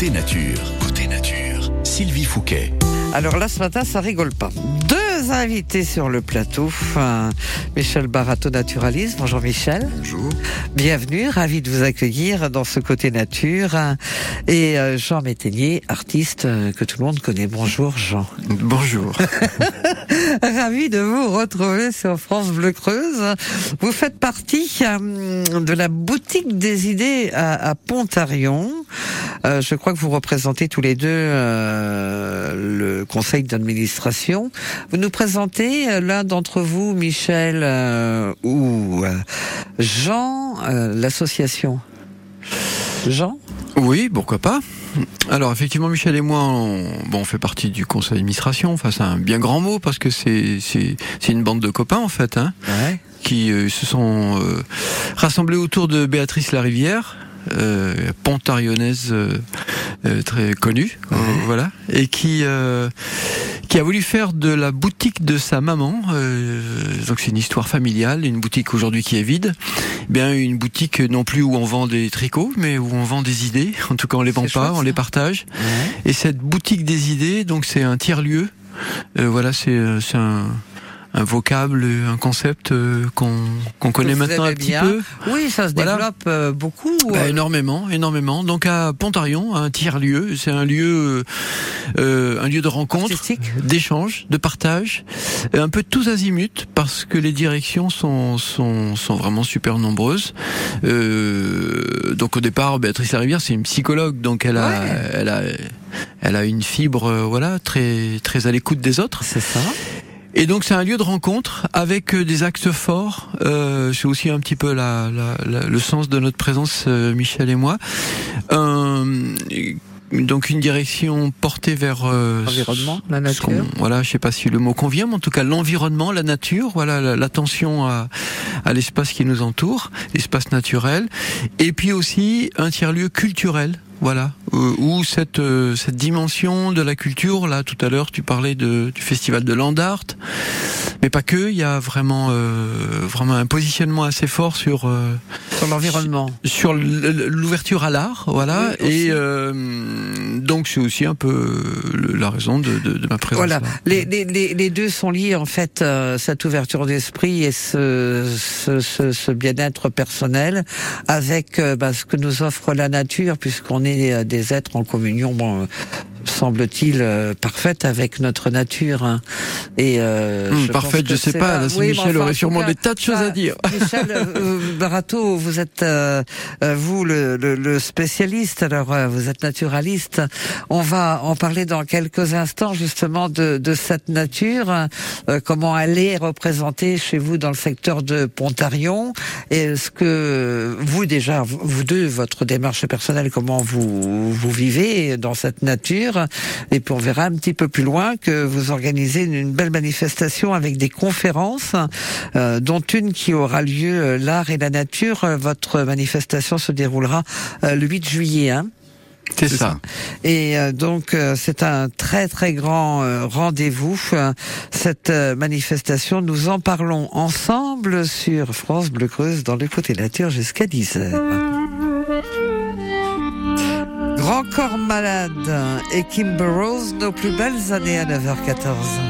Côté nature, côté nature, Sylvie Fouquet. Alors là, ce matin, ça rigole pas. Deux invités sur le plateau. Enfin, Michel Barato, naturaliste. Bonjour Michel. Bonjour. Bienvenue, ravi de vous accueillir dans ce côté nature. Et euh, Jean Métainier, artiste euh, que tout le monde connaît. Bonjour Jean. Bonjour. ravi de vous retrouver sur France Bleu Creuse. Vous faites partie euh, de la boutique des idées à, Pontarion. Euh, je crois que vous représentez tous les deux euh, le conseil d'administration. Vous nous présentez euh, l'un d'entre vous, Michel euh, ou euh, Jean, euh, l'association. Jean? Oui, pourquoi pas. Alors effectivement, Michel et moi, on, bon, on fait partie du conseil d'administration. Enfin, c'est un bien grand mot parce que c'est une bande de copains en fait, hein, Ouais. qui euh, se sont euh, rassemblés autour de Béatrice Larivière. Euh, pontarionnaise euh, euh, très connue, euh, voilà, et qui euh, qui a voulu faire de la boutique de sa maman. euh, donc c'est une histoire familiale, une boutique aujourd'hui qui est vide. Eh Bien une boutique non plus où on vend des tricots, mais où on vend des idées. En tout cas, on les vend pas, chouette, on les partage. Et cette boutique des idées, donc c'est un tiers lieu. Euh, voilà, c'est c'est un un vocable, un concept euh, qu'on connaît maintenant un petit bien. peu. Oui, ça se Voilà. développe euh, beaucoup. Bah, euh, énormément, énormément. Donc à Pontarion, un tiers lieu, c'est un lieu, euh, un lieu de rencontre, d'échange, de partage, un peu tous azimuts parce que les directions sont sont, sont vraiment super nombreuses. Euh, donc au départ, Béatrice Larivière, c'est une psychologue, donc elle a, Ouais. elle a, elle a une fibre, voilà, très très à l'écoute des autres. c'est ça. Et donc c'est un lieu de rencontre avec euh, des axes forts. Euh, c'est aussi un petit peu la, la- la- le sens de notre présence, euh, Michel et moi. Euh, donc une direction portée vers euh, Environnement, la nature. voilà, je sais pas si le mot convient, mais en tout cas l'environnement, la nature, voilà, la- l'attention à, à l'espace qui nous entoure, l'espace naturel, et puis aussi un tiers lieu culturel. Voilà, euh, où cette euh, cette dimension de la culture, là tout à l'heure tu parlais de, du festival de Landart, mais pas que, il y a vraiment euh, vraiment un positionnement assez fort sur euh, Sur l'environnement. sur l'ouverture à l'art, voilà, Oui, et euh, donc c'est aussi un peu la raison de, de, de ma présence. Voilà, là. les, les, les, deux sont liés en fait, euh, cette ouverture d'esprit et ce, ce, ce, ce bien-être personnel avec bah, ce que nous offre la nature, puisqu'on est euh, des êtres en communion, euh, semble-t-il, euh, parfaite avec notre nature. hein. Et euh, Hum, je parfaite, je sais pas, là- Oui, Michel enfin, aurait sûrement cas, des tas de choses bah, à dire. Michel euh, Barato, vous êtes euh, euh, vous le, le, le spécialiste, alors euh, vous êtes naturaliste. On va en parler dans quelques instants justement de, de cette nature, euh, comment elle est représentée chez vous dans le secteur de Pontarion, et ce que vous déjà, vous vous deux, votre démarche personnelle, comment vous vous vivez dans cette nature, et puis on verra un petit peu plus loin que vous organisez une, belle manifestation avec des conférences, euh, dont une qui aura lieu euh, l'art et la nature. Euh, Votre manifestation se déroulera euh, le 8 juillet. Hein C'est ça. et donc c'est un très très grand rendez-vous. cette manifestation, nous en parlons ensemble sur France Bleu Creuse dans le côté nature jusqu'à 10 heures. Grand corps malade et Kim Burrows, nos plus belles années à 9h14.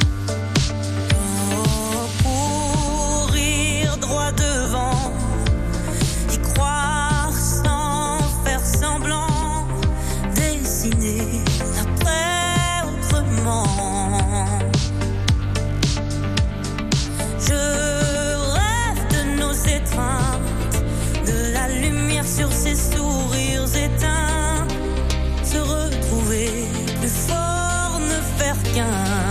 Sur ces sourires éteints, se retrouver plus fort, ne faire qu'un.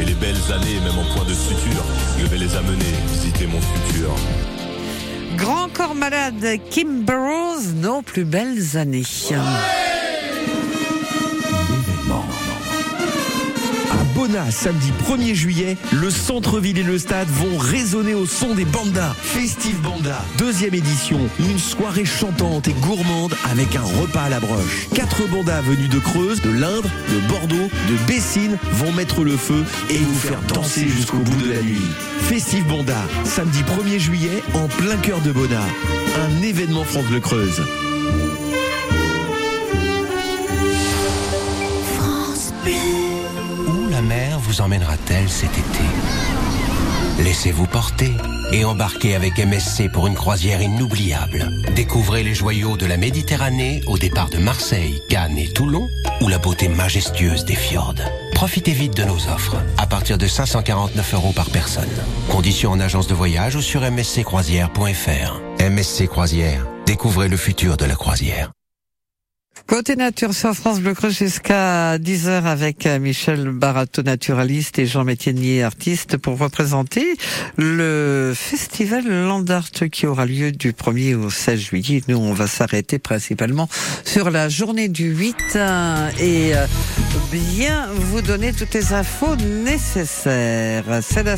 Et les belles années, même en point de suture, je vais les amener visiter mon futur. Grand corps malade, Kim Burrows, nos plus belles années. Bona, samedi 1er juillet, le centre-ville et le stade vont résonner au son des bandas. Festive Banda, deuxième édition, une soirée chantante et gourmande avec un repas à la broche. Quatre bandas venus de Creuse, de l'Indre, de Bordeaux, de Bessines vont mettre le feu et vous faire danser jusqu'au bout de la nuit. Festive Banda, samedi 1er juillet, en plein cœur de Bona. Un événement France Bleu Creuse. Emmènera-t-elle cet été Laissez-vous porter et embarquez avec MSC pour une croisière inoubliable. Découvrez les joyaux de la Méditerranée au départ de Marseille, Cannes et Toulon ou la beauté majestueuse des fjords. Profitez vite de nos offres à partir de 549 euros par personne. Conditions en agence de voyage ou sur msccroisière.fr. MSC Croisière, découvrez le futur de la croisière. Côté nature sur France Bleu Creuse jusqu'à 10h avec euh, Michel Barato, naturaliste et Jean Métienier, artiste, pour représenter le festival Landart qui aura lieu du 1er au 16 juillet. Nous, on va s'arrêter principalement sur la journée du 8 euh, et euh, bien vous donner toutes les infos nécessaires. C'est la.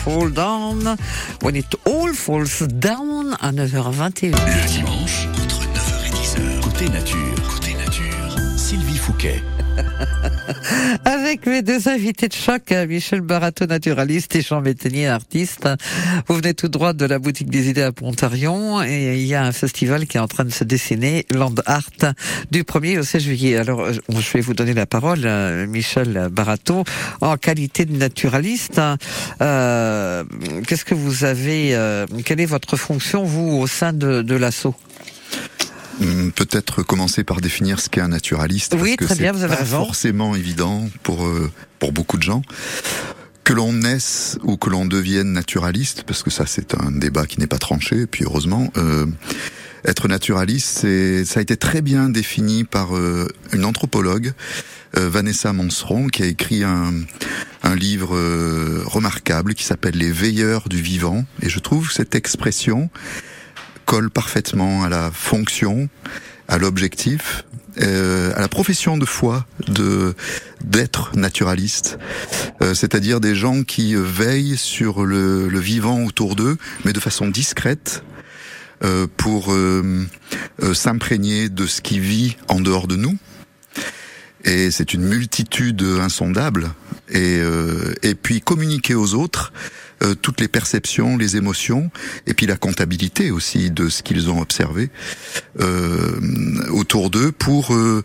It all falls down. When it all falls down à 9h21. Le dimanche, Avec mes deux invités de choc, Michel Barato, naturaliste, et Jean Métenier, artiste. Vous venez tout droit de la boutique des idées à Pontarion et il y a un festival qui est en train de se dessiner, Land Art, du 1er au 16 juillet. Alors, euh, je vais vous donner la parole, euh, Michel Barato, en qualité de naturaliste. Euh, Qu'est-ce que vous avez, quelle est votre fonction, vous, au sein de, de Peut-être commencer par définir ce qu'est un naturaliste. Oui, parce que très bien, c'est vous avez pas raison. forcément évident pour, euh, pour beaucoup de gens. Que l'on naisse ou que l'on devienne naturaliste, parce que ça c'est un débat qui n'est pas tranché, et puis heureusement, euh, être naturaliste, c'est, ça a été très bien défini par euh, une anthropologue, euh, Vanessa Monceron, qui a écrit un, un livre remarquable qui s'appelle Les veilleurs du vivant. Et je trouve cette expression colle parfaitement à la fonction, à l'objectif, euh, à la profession de foi de d'être naturaliste, Euh, c'est-à-dire des gens qui veillent sur le, le vivant autour d'eux, mais de façon discrète, euh, pour euh, euh, s'imprégner de ce qui vit en dehors de nous. Et c'est une multitude insondable. Et, euh, et puis communiquer aux autres euh, toutes les perceptions, les émotions, et puis la comptabilité aussi de ce qu'ils ont observé euh, autour d'eux pour euh,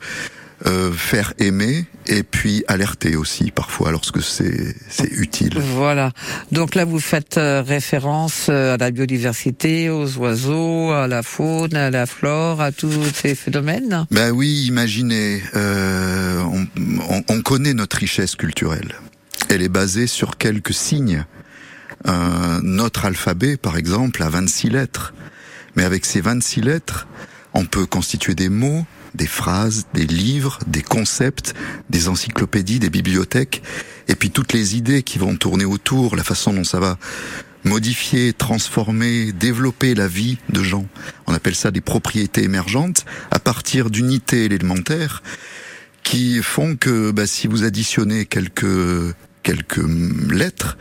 euh, faire aimer et puis alerter aussi parfois lorsque c'est c'est utile. Voilà. Donc là, vous faites euh, référence euh, à la biodiversité, aux oiseaux, à la faune, à la flore, à tous ces phénomènes? Ben oui, imaginez, euh, on, on- on connaît notre richesse culturelle. Elle est basée sur quelques signes. Euh, notre alphabet, par exemple, a 26 lettres. Mais avec ces 26 lettres, on peut constituer des mots, des phrases, des livres, des concepts, des encyclopédies, des bibliothèques, et puis toutes les idées qui vont tourner autour, la façon dont ça va modifier, transformer, développer la vie de gens. On appelle ça des propriétés émergentes à partir d'unités élémentaires qui font que bah, si vous additionnez quelques quelques lettres,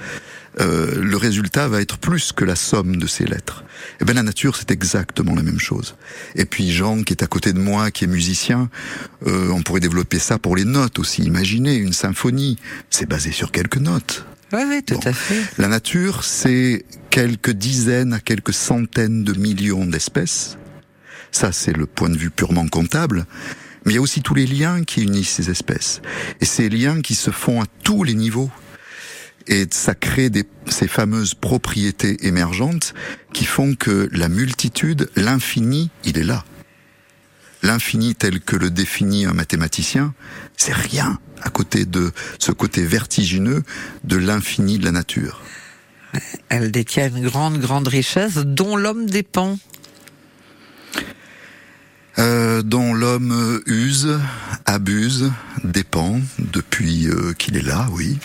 euh, le résultat va être plus que la somme de ces lettres. Et ben la nature c'est exactement la même chose. Et puis Jean qui est à côté de moi, qui est musicien, euh, on pourrait développer ça pour les notes aussi. Imaginez une symphonie, c'est basé sur quelques notes. Oui, oui, tout Bon. à fait. La nature, c'est quelques dizaines à quelques centaines de millions d'espèces. Ça, c'est le point de vue purement comptable. Mais il y a aussi tous les liens qui unissent ces espèces. Et ces liens qui se font à tous les niveaux. Et ça crée ces fameuses propriétés émergentes qui font que la multitude, l'infini, il est là. L'infini tel que le définit un mathématicien, c'est rien à côté de ce côté vertigineux de l'infini de la nature. Elle détient une grande, grande richesse dont l'homme dépend. Euh, dont l'homme euh, use, abuse, dépend depuis euh, qu'il est là, oui.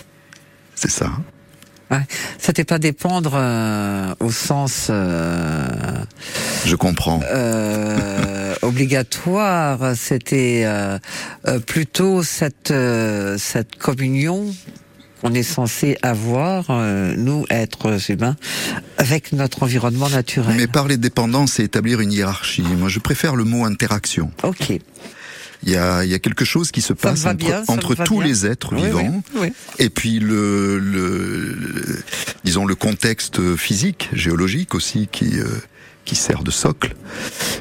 C'est ça. Ouais. C'était pas dépendre euh, au sens euh, Je comprends. euh, obligatoire. C'était plutôt cette euh, cette communion qu'on est censé avoir, euh, nous, êtres humains, avec notre environnement naturel. Mais parler de dépendance, c'est établir une hiérarchie. Moi, je préfère le mot interaction. Ok. Il y a, il y a quelque chose qui se Ça passe entre, bien, entre tous les êtres Oui, vivants. oui, oui. Et puis le, le, le- disons le contexte physique, géologique aussi, qui euh, qui sert de socle.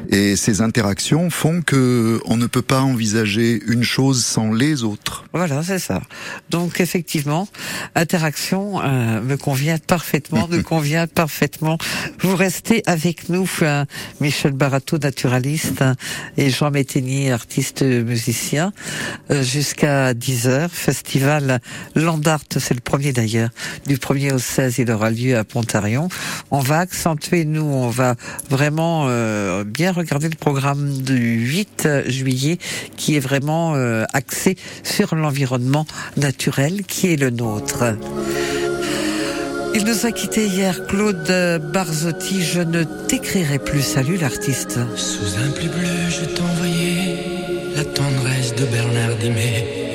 Et ces interactions font que on ne peut pas envisager une chose sans les autres. Voilà, c'est ça. Donc effectivement, interaction euh, me convient parfaitement, me convient parfaitement. Vous restez avec nous, euh, Michel Barato, naturaliste, et Jean Métainier, artiste musicien, euh, jusqu'à 10h. Festival Landart, c'est le premier d'ailleurs, du 1er au 16, il aura lieu à Pontarion. On va accentuer, nous, on va vraiment euh, bien regarder le programme du 8 juillet qui est vraiment euh, axé sur l'environnement naturel qui est le nôtre. Il nous a quitté hier, Claude Barzotti. Je ne t'écrirai plus. Salut l'artiste. Sous un plus bleu, je t'envoyais la tendresse de Bernard Dimet.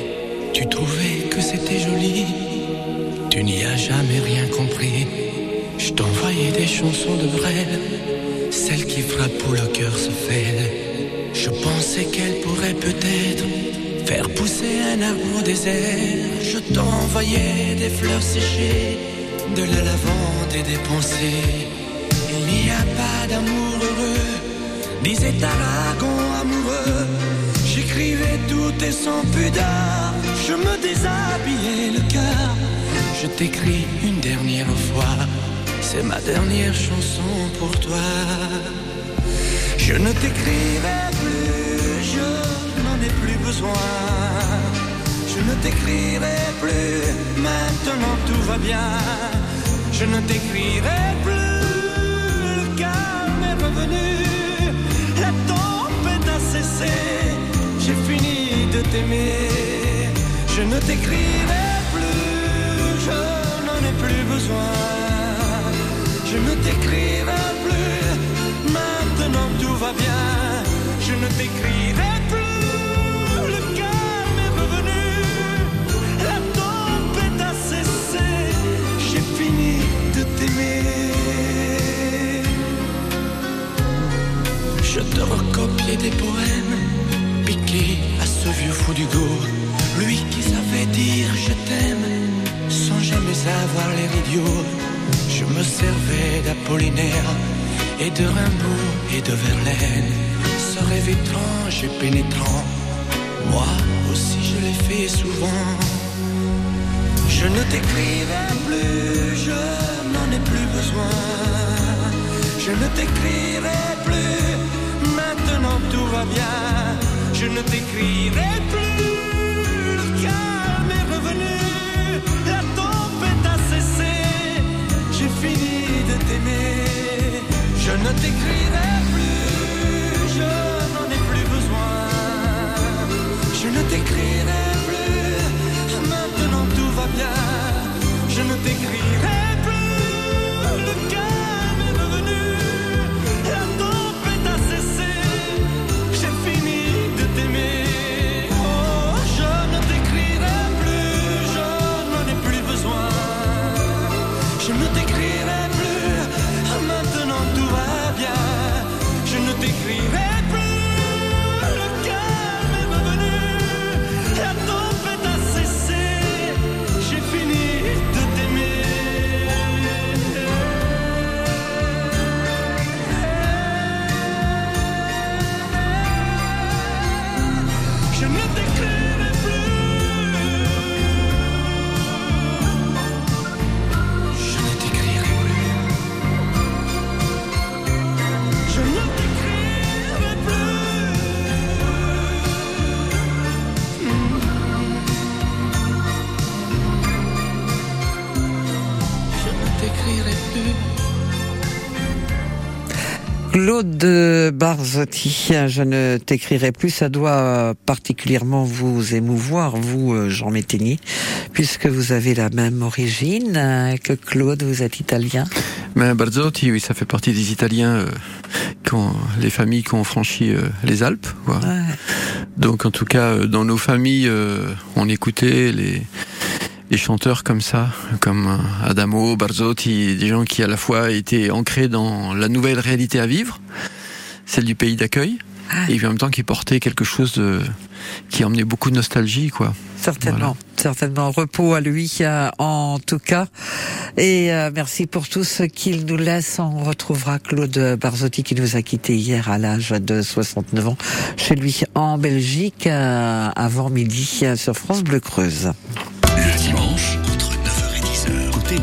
Tu trouvais que c'était joli, tu n'y as jamais rien compris. Je t'envoyais des chansons de Brel, celles qui frappent où le cœur se fêle. Je pensais qu'elle pourrait peut-être faire pousser un arbre au désert. Je t'envoyais des fleurs séchées, de la lavande et des pensées. Il n'y a pas d'amour heureux, disait Aragon amoureux. J'écrivais tout et sans pudeur, je me déshabillais le cœur. Je t'écris une dernière fois, c'est ma dernière chanson pour toi. Je ne t'écrirai plus, je n'en ai plus besoin. Je ne t'écrirai plus, maintenant tout va bien. Je ne t'écrirai plus, le calme est revenu. La tempête a cessé, j'ai fini de t'aimer. Je ne t'écrirai plus, je n'en ai plus besoin. Je ne t'écrirai plus, maintenant tout va bien. Je ne t'écrirai plus, le calme est revenu. La tempête a cessé, j'ai fini de t'aimer. Je te recopiais des poèmes piqués à ce vieux fou du. Lui qui savait dire je t'aime sans jamais avoir l'air idiot. Je me servais d'Apollinaire et de Rimbaud et de Verlaine. Ce rêve étrange et pénétrant, moi aussi je l'ai fait souvent. Je ne t'écrirai plus, je n'en ai plus besoin. Je ne t'écrirai plus, maintenant tout va bien. Je ne t'écrirai plus, t'écrirai plus, je n'en ai plus besoin. Je ne t'écrirai plus, maintenant tout va bien. Je ne t'écrirai plus, le calme est revenu, plus. Claude Barzotti, je ne t'écrirai plus, ça doit particulièrement vous émouvoir, vous, euh, Jean Métainier, puisque vous avez la même origine euh, que Claude, vous êtes italien. Mais Barzotti, oui, ça fait partie des Italiens, euh, qui ont- les familles qui ont franchi euh, les Alpes. quoi. Ouais. Donc en tout cas, dans nos familles, euh, on écoutait les, les chanteurs comme ça, comme euh, Adamo, Barzotti, des gens qui à la fois étaient ancrés dans la nouvelle réalité à vivre, celle du pays d'accueil, Ah. et puis en même temps qui portaient quelque chose de, qui emmenait beaucoup de nostalgie, quoi. Certainement, certainement. Repos à lui, euh, en tout cas. Et euh, merci pour tout ce qu'il nous laisse. On retrouvera Claude Barzotti qui nous a quittés hier à l'âge de 69 ans chez lui en Belgique euh, avant midi sur France Bleu Creuse.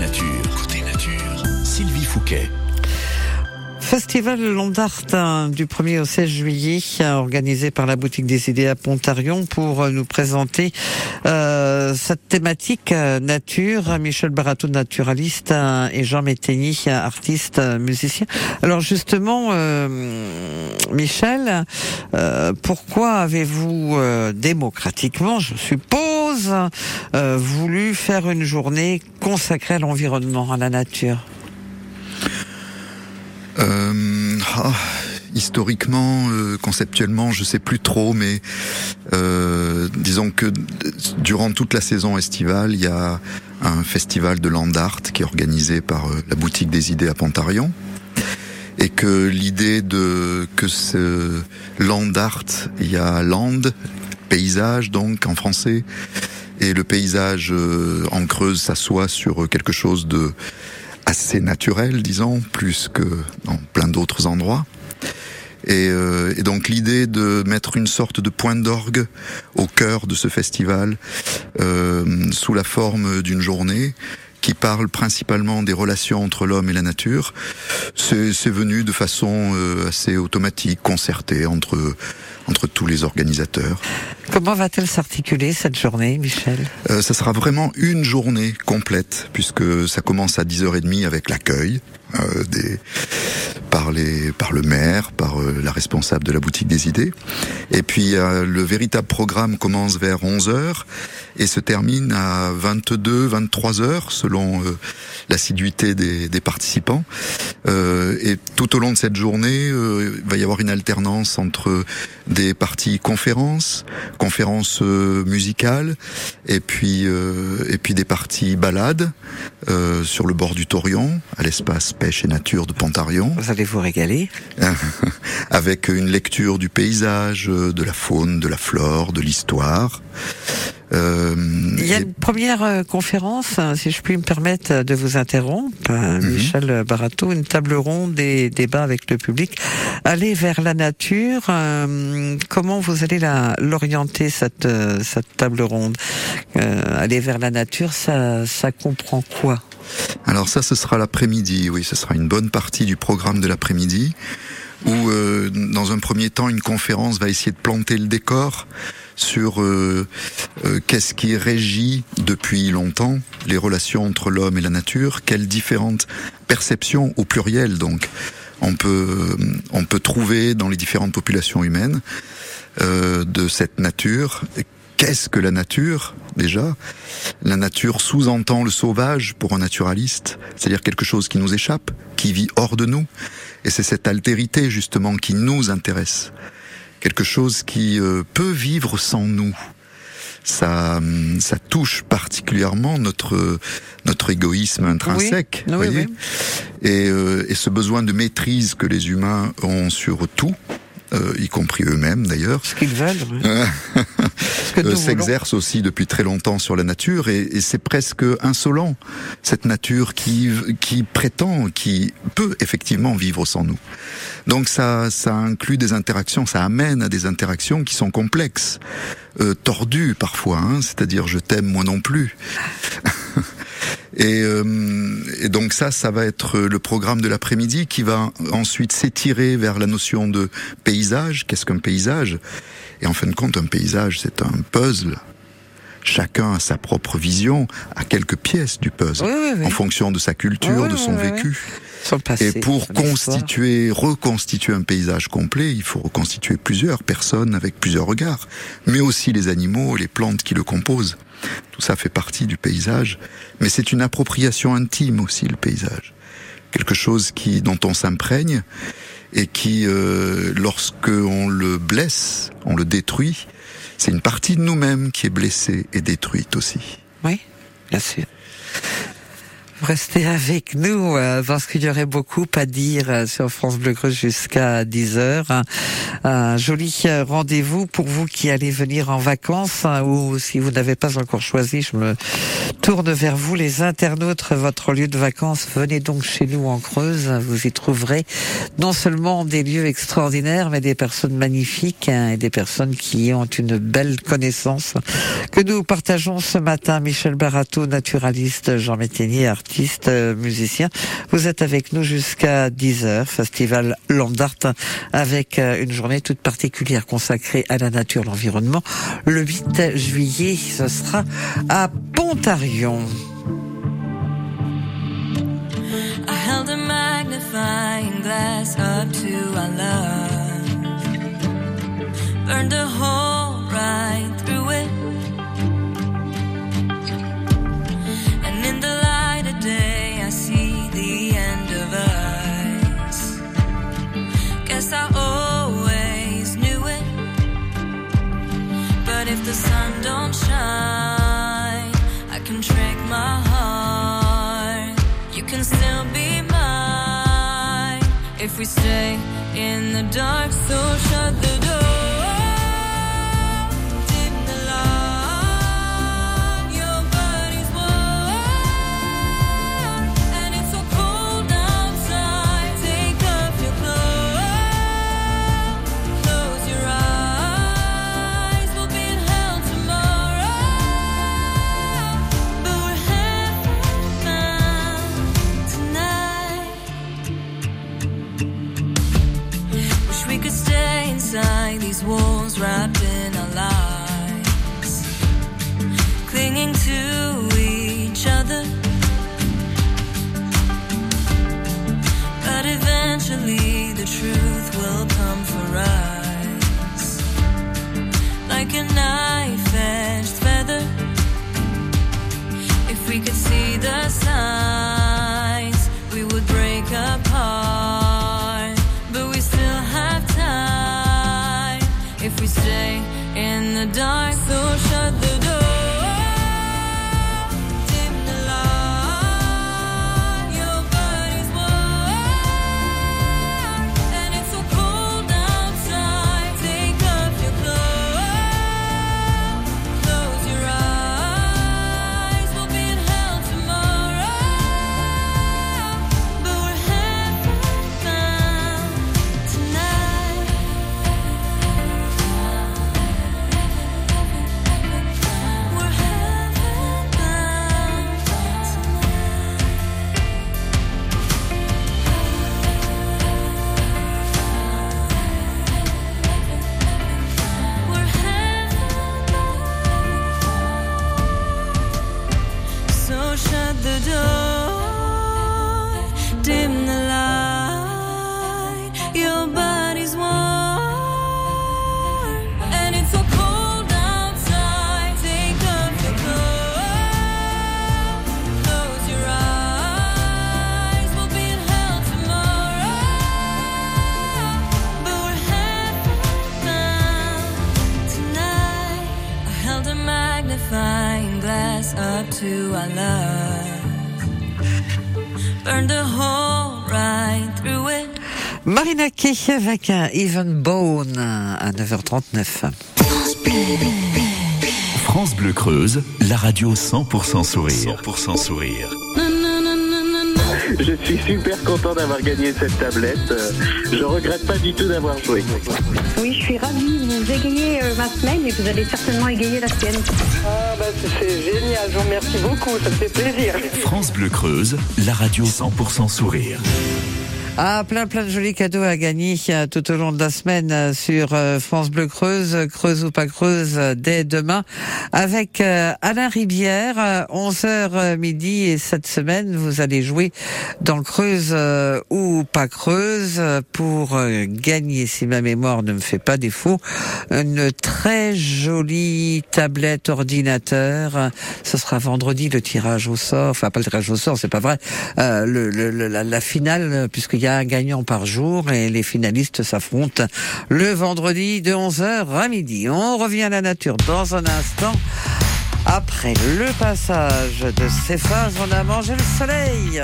Côté nature, côté nature, Sylvie Fouquet. Festival Londart hein, du 1er au 16 juillet, organisé par la boutique des idées à Pontarion pour euh, nous présenter euh, cette thématique euh, nature. Michel Barato, naturaliste, euh, et Jean Métaigny, artiste, euh, musicien. Alors justement, Michel, pourquoi avez-vous démocratiquement, je suppose, voulu faire une journée consacrée à l'environnement, à la nature? Ah, historiquement, euh, conceptuellement, je sais plus trop, mais euh, disons que durant toute la saison estivale, il y a un festival de land art qui est organisé par euh, la boutique des idées à Pontarion. Et que l'idée de que ce land art, il y a land, paysage donc en français, et le paysage euh, en Creuse s'assoit sur quelque chose de assez naturel, disons, plus que dans plein d'autres endroits. Et, euh, et, donc l'idée de mettre une sorte de point d'orgue au cœur de ce festival, euh, sous la forme d'une journée qui parle principalement des relations entre l'homme et la nature, c'est venu de façon euh, assez automatique, concertée entre entre tous les organisateurs. Comment va-t-elle s'articuler cette journée, Michel? Euh, Ça sera vraiment une journée complète, puisque ça commence à 10h30 avec l'accueil euh, des par les par le maire, par euh, la responsable de la boutique des idées. Et puis euh, le véritable programme commence vers 11h et se termine à 22 23 heures selon euh, l'assiduité des, des, participants. et tout au long de cette journée, il va y avoir une alternance entre des parties conférences, conférences musicales et puis et puis des parties balades sur le bord du Torion à l'espace pêche et nature de Pontarion. Vous allez vous régaler. Avec une lecture du paysage, de la faune, de la flore, de l'histoire. Euh, Il y a une première euh, conférence, hein, si je puis me permettre de vous interrompre, hein, mhm. Michel Barato, une table ronde des débats avec le public. Aller vers la nature, euh, comment vous allez l'orienter cette, euh, cette table ronde? Aller vers la nature, ça, ça comprend quoi? Alors ça, ce sera l'après-midi, oui, ce sera une bonne partie du programme de l'après-midi, où euh, dans un premier temps, une conférence va essayer de planter le décor sur euh, euh, qu'est-ce qui régit depuis longtemps les relations entre l'homme et la nature, quelles différentes perceptions au pluriel donc on peut on peut trouver dans les différentes populations humaines de cette nature qu'est-ce que la nature déjà? La nature sous-entend le sauvage pour un naturaliste, c'est-à-dire quelque chose qui nous échappe, qui vit hors de nous. Et c'est cette altérité justement qui nous intéresse. Quelque chose qui euh, peut vivre sans nous. Ça, ça touche particulièrement notre notre égoïsme intrinsèque, voyez? Et, euh, et ce besoin de maîtrise que les humains ont sur tout, euh, y compris eux-mêmes d'ailleurs. Ce qu'ils veulent. Euh, s'exerce aussi depuis très longtemps sur la nature et, et c'est presque insolent cette nature qui qui prétend, qui peut effectivement vivre sans nous. Donc ça ça inclut des interactions, ça amène à des interactions qui sont complexes, euh, tordues parfois. Hein, C'est-à-dire je t'aime moi non plus. Et, euh, et, donc ça, ça va être le programme de l'après-midi qui va ensuite s'étirer vers la notion de paysage. Qu'est-ce qu'un paysage? Et en fin de compte, un paysage, c'est un puzzle. Chacun a sa propre vision, a quelques pièces du puzzle, en fonction de sa culture, de son vécu. et pour constituer, reconstituer un paysage complet, il faut reconstituer plusieurs personnes avec plusieurs regards, mais aussi les animaux, les plantes qui le composent. Tout ça fait partie du paysage, mais c'est une appropriation intime aussi le paysage. Quelque chose qui dont on s'imprègne et qui, euh, lorsque on le blesse, on le détruit, c'est une partie de nous-mêmes qui est blessée et détruite aussi. Oui, bien sûr. Restez avec nous euh, parce qu'il y aurait beaucoup à dire euh, sur France Bleu Creuse jusqu'à 10 heures. Un, joli euh, rendez-vous pour vous qui allez venir en vacances hein, ou si vous n'avez pas encore choisi, je me tourne vers vous les internautes, votre lieu de vacances. Venez donc chez nous en Creuse. Vous y trouverez non seulement des lieux extraordinaires, mais des personnes magnifiques hein, et des personnes qui ont une belle connaissance que nous partageons ce matin. Michel Barato, naturaliste, Jean Métainier, artiste artiste, euh, musicien. Vous êtes avec nous jusqu'à 10h, Festival Landart, avec euh, une journée toute particulière consacrée à la nature, l'environnement. Le 8 juillet, ce sera à Pontarion. I held a magnifying glass up to our love. Burned a hole dark, so walls wrapped in our lies, clinging to each other. But eventually the truth will come for us, like a knife-edged feather. If we could see the Avec un Even Bone à 9h39. France Bleu Creuse, la radio 100% sourire. 100% sourire. Je suis super content d'avoir gagné cette tablette. Je regrette pas du tout d'avoir joué. Oui, je suis ravie. Vous égayez euh, ma semaine et vous allez certainement égayer la sienne. Ah bah c'est génial, je vous remercie beaucoup, ça me fait plaisir. France Bleu Creuse, la radio 100% sourire. Ah, plein plein de jolis cadeaux à gagner euh, tout au long de la semaine euh, sur euh, France Bleu Creuse, Creuse ou pas Creuse, dès demain, avec Alain Ribière, 11h midi, et cette semaine, vous allez jouer dans Creuse ou pas Creuse pour gagner, si ma mémoire ne me fait pas défaut, une très jolie tablette ordinateur. Ce sera vendredi le tirage au sort, enfin pas le tirage au sort, c'est pas vrai, le, la, la finale, puisqu'il y a un gagnant par jour et les finalistes s'affrontent le vendredi de 11h à midi. On revient à la nature dans un instant. Après le passage de ces phases, on a mangé le soleil.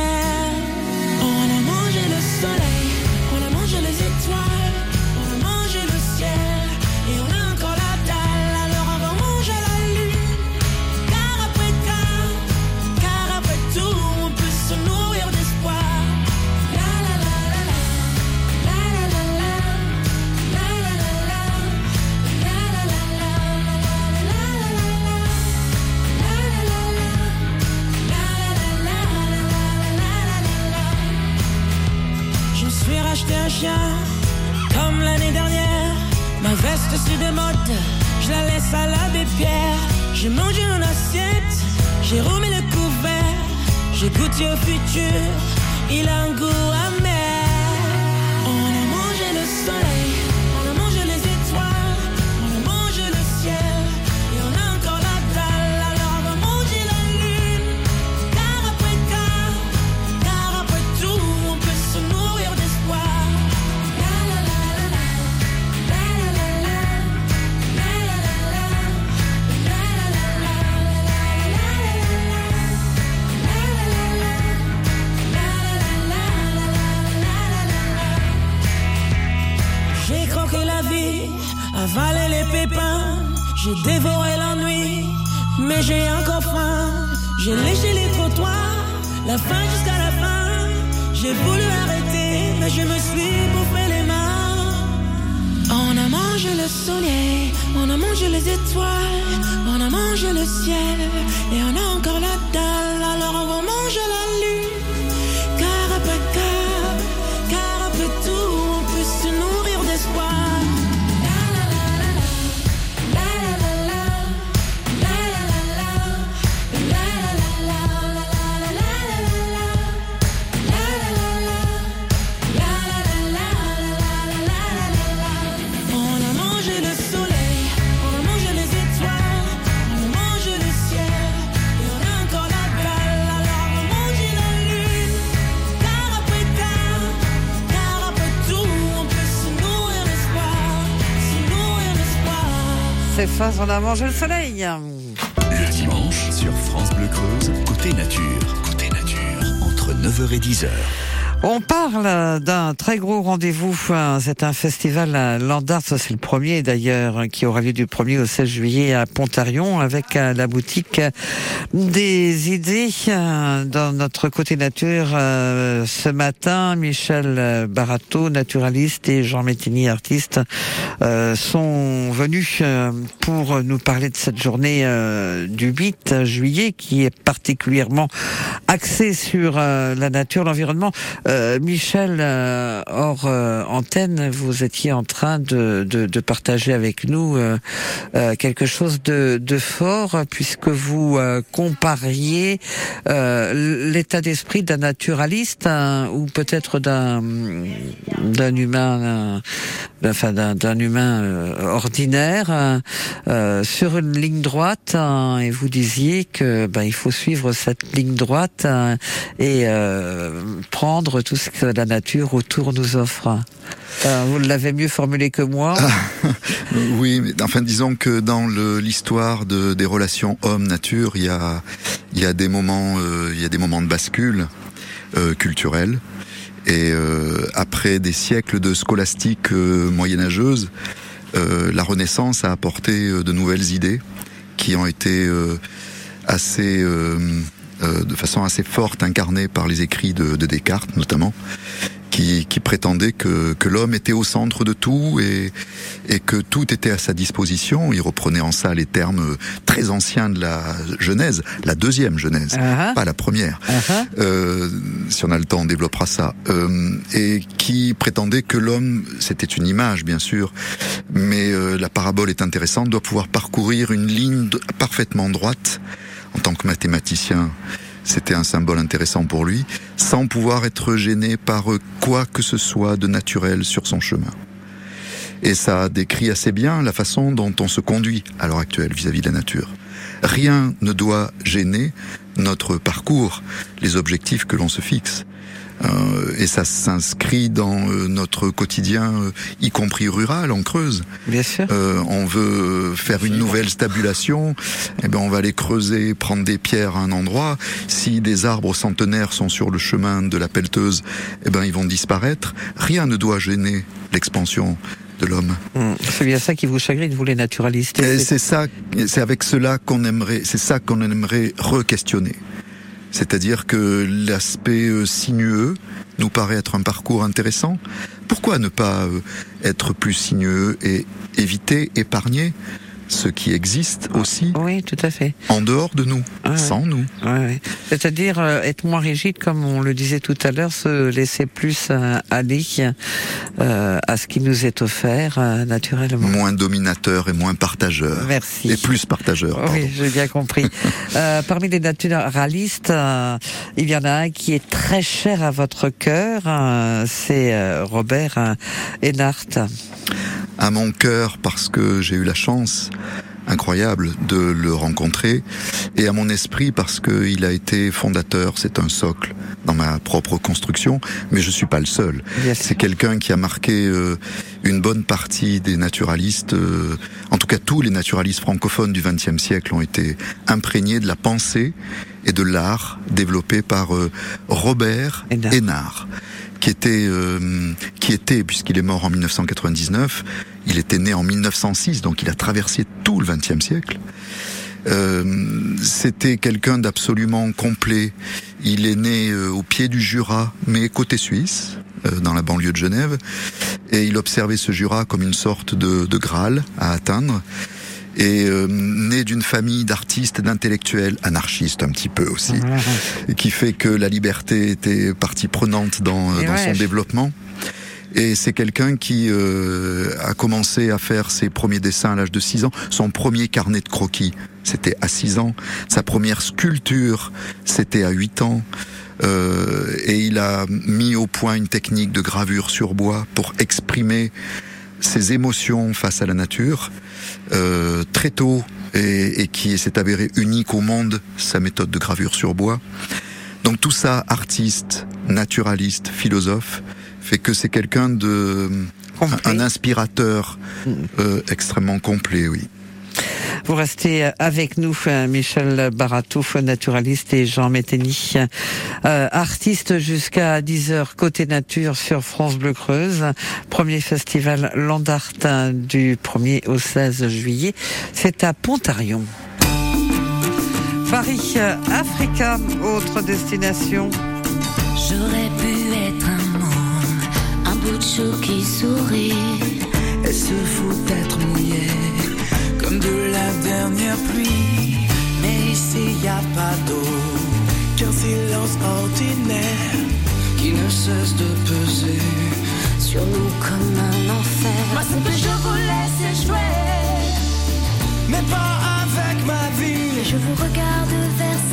Je la laisse à l'abbé Pierre. J'ai mangé mon assiette, j'ai remis le couvert. J'ai goûté au futur, il a un goût amer. Phase, on a mangé le soleil. Le dimanche, sur France Bleu Creuse, côté nature. Côté nature, entre 9h et 10h. On parle d'un très gros rendez-vous. hein. C'est un festival Landart, c'est le premier d'ailleurs, hein, qui aura lieu du 1er au 16 juillet à Pontarion avec euh, la boutique des idées euh, dans notre côté nature. euh, Ce matin, Michel Barato, naturaliste, et Jean Métini, artiste, sont venus pour nous parler de cette journée du 8 juillet qui est particulièrement axée sur la nature, l'environnement. Euh, Michel, euh, hors euh, antenne, vous étiez en train de, de, de partager avec nous quelque chose de, de fort, puisque vous compariez l'état d'esprit d'un naturaliste hein, ou peut-être d'un d'un humain, enfin d'un humain ordinaire sur une ligne droite, hein, et vous disiez que ben, il faut suivre cette ligne droite hein, et euh, tout ce que la nature autour nous offre. Vous l'avez mieux formulé que moi. Oui, mais enfin disons que dans l'histoire de, des relations homme-nature, il y a, il y a des moments, euh, il y a des moments de bascule euh, culturelle. Et euh, après des siècles de scolastique moyenâgeuse, la Renaissance a apporté de nouvelles idées qui ont été assez, euh, de façon assez forte incarnées par les écrits de, de Descartes notamment, qui, qui prétendait que, que l'homme était au centre de tout et, et que tout était à sa disposition. Il reprenait en ça les termes très anciens de la Genèse, la deuxième Genèse, Ah. pas la première. Euh, si on a le temps, on développera ça. Euh, et qui prétendait que l'homme, c'était une image bien sûr, mais la parabole est intéressante, doit pouvoir parcourir une ligne parfaitement droite. En tant que mathématicien, c'était un symbole intéressant pour lui, sans pouvoir être gêné par quoi que ce soit de naturel sur son chemin. Et ça décrit assez bien la façon dont on se conduit à l'heure actuelle vis-à-vis de la nature. Rien ne doit gêner notre parcours, les objectifs que l'on se fixe. Euh, et ça s'inscrit dans euh, notre quotidien, euh, y compris rural, en Creuse. Bien sûr. Euh, on veut faire une nouvelle stabulation, eh ben on va aller creuser, prendre des pierres à un endroit. Si des arbres centenaires sont sur le chemin de la pelleteuse, eh ben ils vont disparaître. Rien ne doit gêner l'expansion de l'homme. Hum, C'est bien ça qui vous chagrine, vous les naturalistes. C'est ça, c'est avec cela qu'on aimerait, c'est ça qu'on aimerait re-questionner. C'est-à-dire que l'aspect euh, sinueux nous paraît être un parcours intéressant. Pourquoi ne pas euh, être plus sinueux et éviter, épargner ce qui existe aussi Oui, tout à fait. en dehors de nous, sans nous Ouais, ouais. C'est-à-dire euh, être moins rigide, comme on le disait tout à l'heure, se laisser plus euh, aller euh, à ce qui nous est offert naturellement. Moins dominateur et moins partageur. Merci. Et plus partageur. pardon. Oui, j'ai bien compris. Parmi les naturalistes, il y en a un qui est très cher à votre cœur, c'est Robert Enart. à mon cœur parce que j'ai eu la chance incroyable de le rencontrer. Et à mon esprit parce qu'il a été fondateur, c'est un socle dans ma propre construction, mais je suis pas le seul. C'est quelqu'un qui a marqué euh, une bonne partie des naturalistes, euh, en tout cas tous les naturalistes francophones du XXe siècle ont été imprégnés de la pensée et de l'art développé par euh, Robert Hénard. Qui était, euh, qui était, puisqu'il est mort en 1999, il était né en 1906, donc il a traversé tout le XXe siècle. Euh, C'était quelqu'un d'absolument complet. Il est né euh, au pied du Jura, mais côté suisse, euh, dans la banlieue de Genève, et il observait ce Jura comme une sorte de, de Graal à atteindre. Et euh, né d'une famille d'artistes, d'intellectuels, anarchistes un petit peu aussi, et qui fait que la liberté était partie prenante dans, Et dans ouais, son développement. Et c'est quelqu'un qui euh, a commencé à faire ses premiers dessins à l'âge de 6 ans. Son premier carnet de croquis, c'était à 6 ans. Sa première sculpture, c'était à 8 ans. Euh, et il a mis au point une technique de gravure sur bois pour exprimer ses émotions face à la nature euh, très tôt et, et qui s'est avéré unique au monde, sa méthode de gravure sur bois. Donc tout ça, artiste, naturaliste, philosophe, fait que c'est quelqu'un de un, un inspirateur euh, extrêmement complet, oui. Vous restez avec nous, euh, Michel Baratou, naturaliste, et Jean Méteny, euh, artiste jusqu'à 10h côté nature sur France Bleu Creuse. Premier festival Landart hein, du 1er au 16 juillet. C'est à Pontarion. Paris, euh, Africa, autre destination. J'aurais pu chou qui sourit. Elle se fout d'être mouillée comme de la dernière pluie. Mais ici y a pas d'eau qu'un silence ordinaire qui ne cesse de peser Sur nous comme un enfer. Moi, ce que je vous laisse jouer, mais pas avec ma vie. Je vous regarde verser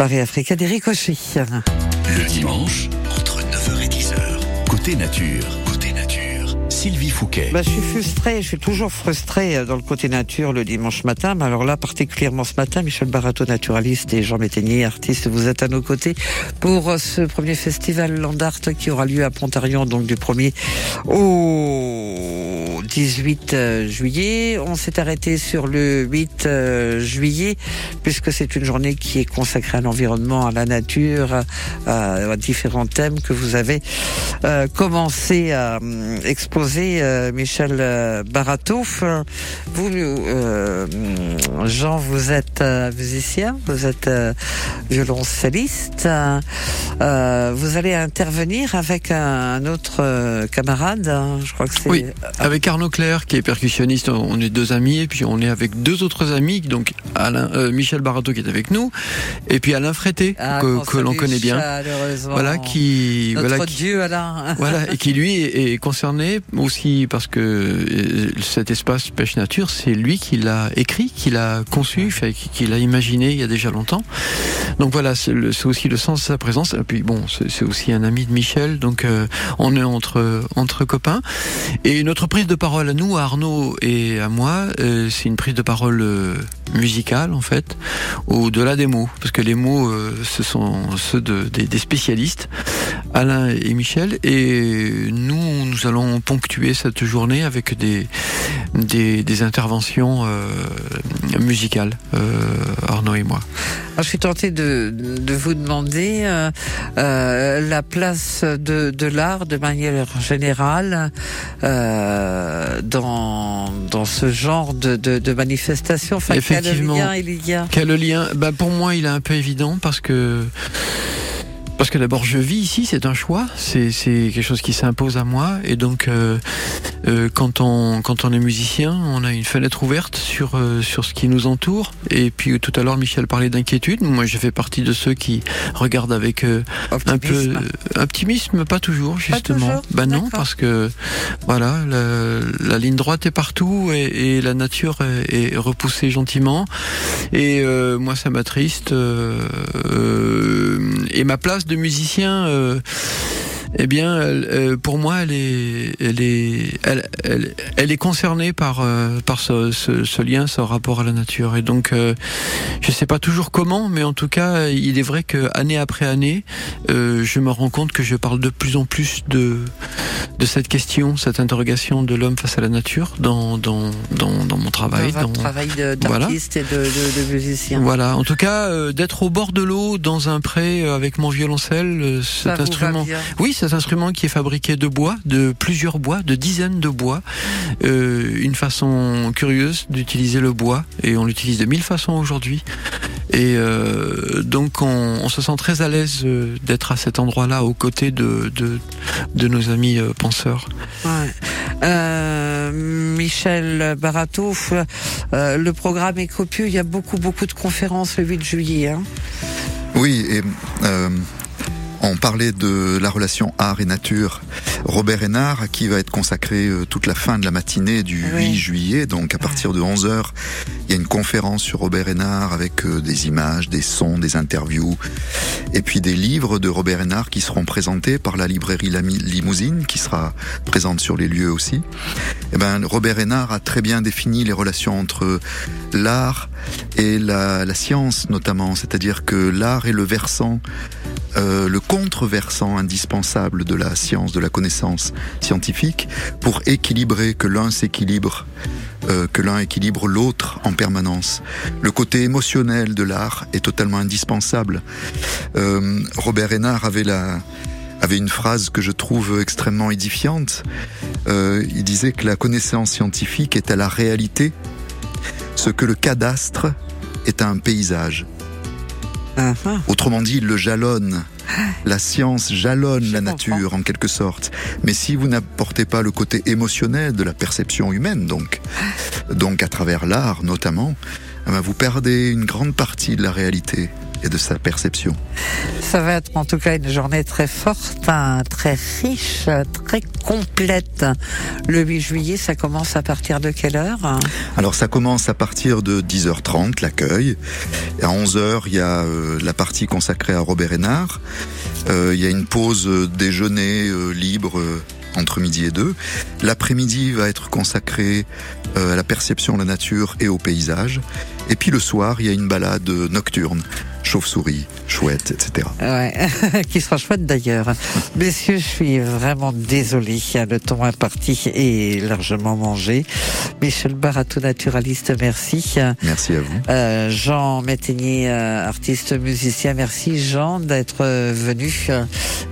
Paris, Africa, des ricochets. Le dimanche, entre 9h et 10h, Côté nature. Sylvie Fouquet. Bah, je suis frustrée, je suis toujours frustrée euh, dans le côté nature le dimanche matin. Mais alors là, particulièrement ce matin, Michel Barato, naturaliste, et Jean Métainier, artiste, vous êtes à nos côtés pour euh, ce premier festival Land Art qui aura lieu à Pontarion, donc du 1er au 18 euh, juillet. On s'est arrêté sur le 8 euh, juillet, puisque c'est une journée qui est consacrée à l'environnement, à la nature, à, différents thèmes que vous avez commencé à exposer, euh, Michel euh, Barato. Vous, euh, Jean, vous êtes euh, musicien, vous êtes violoncelliste. Vous allez intervenir avec un, autre camarade, hein, je crois que c'est... Oui, avec Arnaud Claire qui est percussionniste, on est deux amis et puis on est avec deux autres amis, donc Alain, Michel Barato qui est avec nous et puis Alain Frété Ah, que, l'on connaît bien, voilà qui Notre voilà qui, Dieu, Alain. voilà et qui lui est, est concerné aussi parce que euh, cet espace pêche nature, c'est lui qui l'a écrit, qui l'a conçu, qui, l'a imaginé il y a déjà longtemps. Donc voilà, c'est aussi le sens de sa présence. Et puis bon, c'est c'est aussi un ami de Michel, donc euh, on est entre entre copains. Et notre prise de parole à nous, à Arnaud et à moi, euh, c'est une prise de parole euh, musicale en fait, au-delà des mots, parce que les mots, euh, ce sont ceux de, des, des spécialistes, Alain et Michel, et nous, nous allons ponctuer cette journée avec des des, des interventions euh, musicales, euh, Arnaud et moi. Alors, je suis tentée de, de vous demander euh, la place de, de l'art de manière générale euh, dans, dans ce genre de, de, de manifestation. Enfin, Effectivement. Quel lien il y a Quel lien? Bah Pour moi, il est un peu évident parce que parce que d'abord je vis ici, c'est un choix, c'est quelque chose qui s'impose à moi. Et donc euh, euh, quand on quand on est musicien, on a une fenêtre ouverte sur euh, sur ce qui nous entoure. Et puis tout à l'heure Michel parlait d'inquiétude, moi je fais partie de ceux qui regardent avec euh, un peu Optimisme. euh, pas toujours justement. toujours bah non parce que voilà la, la ligne droite est partout et, et la nature est, est repoussée gentiment. Et euh, moi ça m'attriste euh, euh, et ma place de musicien euh, eh bien, elle, euh, pour moi, elle est, elle est, elle, elle, elle est concernée par euh, par ce, ce, ce lien, ce rapport à la nature. Et donc, euh, je sais pas toujours comment, mais en tout cas, il est vrai que année après année, euh, je me rends compte que je parle de plus en plus de de cette question, cette interrogation de l'homme face à la nature dans dans dans, dans mon travail. dans dans- travail Voilà. d'artiste et de, de, de musicien Voilà, en tout cas, euh, d'être au bord de l'eau, dans un pré, euh, avec mon violoncelle, euh, cet instrument. Oui, cet instrument qui est fabriqué de bois, de plusieurs bois, de dizaines de bois. Euh, une façon curieuse d'utiliser le bois, et on l'utilise de mille façons aujourd'hui. Et euh, donc, on, on se sent très à l'aise euh, d'être à cet endroit-là, aux côtés de, de, de nos amis penseurs. Ouais. Euh, Michel Barato, euh, le programme est copieux. Il y a beaucoup, beaucoup de conférences le 8 juillet. Hein. Oui, et euh, on parlait de la relation art et nature. Robert Hénard, à qui va être consacré euh, toute la fin de la matinée du Oui. 8 juillet, donc à partir de 11h, il y a une conférence sur Robert Hénard avec euh, des images, des sons, des interviews, et puis des livres de Robert Hénard qui seront présentés par la librairie Limousine, qui sera présente sur les lieux aussi. Eh ben, Robert Hénard a très bien défini les relations entre l'art et la, science notamment, c'est-à-dire que l'art est le versant, euh, le contre-versant indispensable de la science, de la connaissance scientifique, pour équilibrer, que l'un s'équilibre, euh, que l'un équilibre l'autre en permanence. Le côté émotionnel de l'art est totalement indispensable. Euh, Robert Hénard avait la avait une phrase que je trouve extrêmement édifiante. Il disait que la connaissance scientifique est à la réalité ce que le cadastre est un paysage. Autrement dit, il le jalonne. La science jalonne la nature en quelque sorte. Mais si vous n'apportez pas le côté émotionnel de la perception humaine, donc, donc à travers l'art notamment, eh ben, vous perdez une grande partie de la réalité. Et de sa perception. Ça va être en tout cas une journée très forte, hein, très riche, très complète. Le 8 juillet, ça commence à partir de quelle heure? Alors ça commence à partir de 10h30, l'accueil. À 11h, il y a euh, la partie consacrée à Robert Hénard. Euh, il y a une pause euh, déjeuner libre entre midi et deux. L'après-midi va être consacré à la perception de la nature et au paysage. Et puis le soir, il y a une balade nocturne, chauve-souris, chouette, etc. Ouais, qui sera chouette d'ailleurs. Messieurs, je suis vraiment désolé. Le temps imparti est largement mangé. Michel Barato, naturaliste, merci. Merci à vous. Euh, Jean Métainier, euh, artiste musicien, merci Jean d'être euh, venu.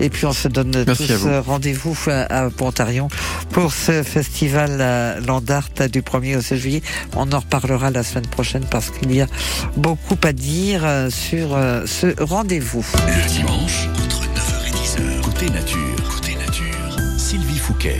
Et puis on se donne Merci tous à vous. rendez-vous à Pontarion pour ce festival Landart du 1er au 16 juillet. On en reparlera la semaine prochaine parce qu'il y a beaucoup à dire euh, sur euh, ce rendez-vous. Le dimanche, entre 9h et 10h, côté nature, côté nature, Sylvie Fouquet.